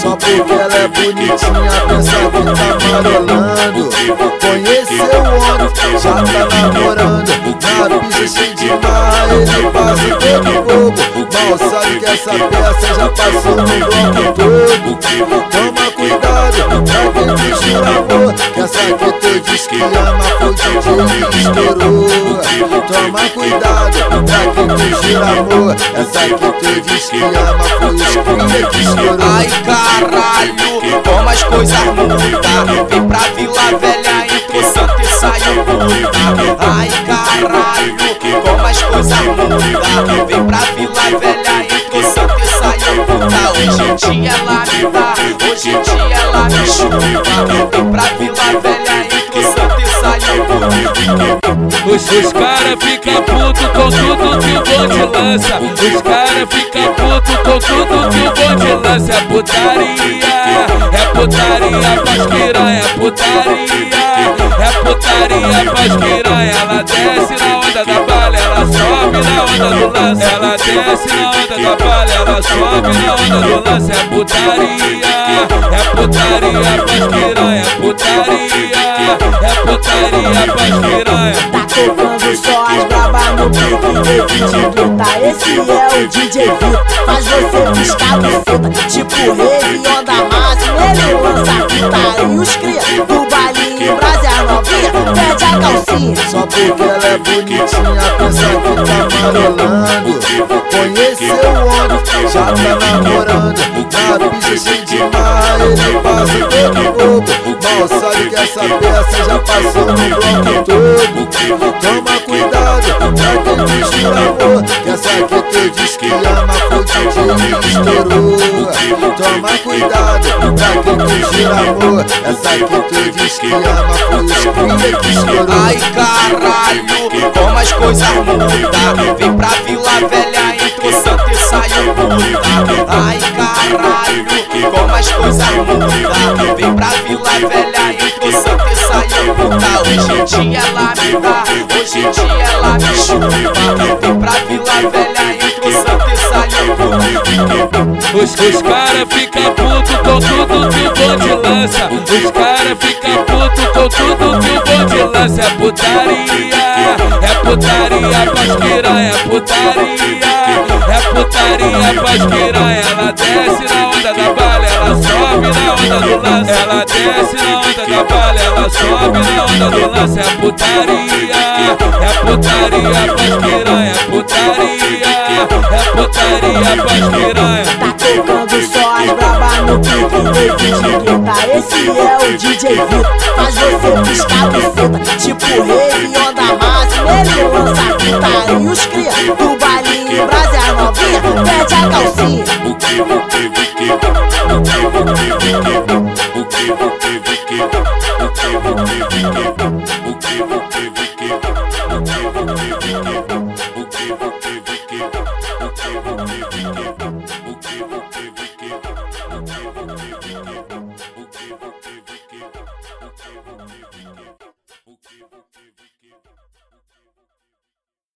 Só porque ela é bonitinha, pensa que tá amarelando. Conheceu o homem, já tá namorando. Na pista de marra, ele passa todo bobo. Mal sabe que essa peça já passou no bloco todo. Toma cuidado, pra quem te jura amor. Que essa que tu diz que ama foi DJ que estourou. Toma cuidado, Essa que tu diz que ama foi que. Ai caralho, como as coisas mudam Vem pra Vila Velha, entrou Santa e saiu puta Ai caralho, como as coisas mudam Vem pra Vila Velha, entrou Santa e saiu puta Hoje em dia ela me dá, hoje em dia ela me Vem pra Vila Velha, entrou Santa e saiu Os, cara fica puto com tudo que o bonde lança. Os cara fica puto com tudo que o bonde lança. É putaria, é putaria piranha, é putaria, é putaria piranha. Ela desce na onda da bala, ela sobe na onda do lance. Ela desce na onda da bala, ela sobe na onda do lance. É putaria, é putaria piranha, é putaria, é putaria tocando só as no pique de grita Esse é o DJ Vitor, faz você piscar buceta Tipo rave, onda máxima, ele lança putaria Os cria do baile em Brasília novinha, pede a calcinha Só porque ela é bonitinha, pensa que tá amarelando. Conheceu o homem, já tá namorando. Na pista de marra, ele passa todo bobo. Mal sabe que essa peça já passou no bloco todo. Estourou. Toma cuidado, pra quem te jura amor. Essa que tu diz que ama foi estourou. Ai caralho, como as coisas mudam Vem pra Vila Velha, entrou Santa e saiu puta Ai caralho, como as coisas mudam Vem pra Vila Velha, entrou Santa e saiu puta Hoje em dia ela me dá, hoje em dia ela me chupa Vem pra Vila Velha, entrou Os, os cara fica puto com tudo que o bonde lança. Os cara fica puto com tudo que o bonde lança. É putaria, é putaria piranha, é putaria, é putaria piranha. Ela desce na onda da bala, ela sobe na onda do lance. Ela desce na onda da bala, ela sobe na onda do lance. É putaria, é putaria piranha, é putaria, é putaria pras piranha. Tá tocando só as brabas no pique de grita Esse é o DJ Vitor, faz você piscar buceta Tipo rave, onda máxima, ele lança putaria Os cria do baile em Brasília novinha, pede a calcinha O que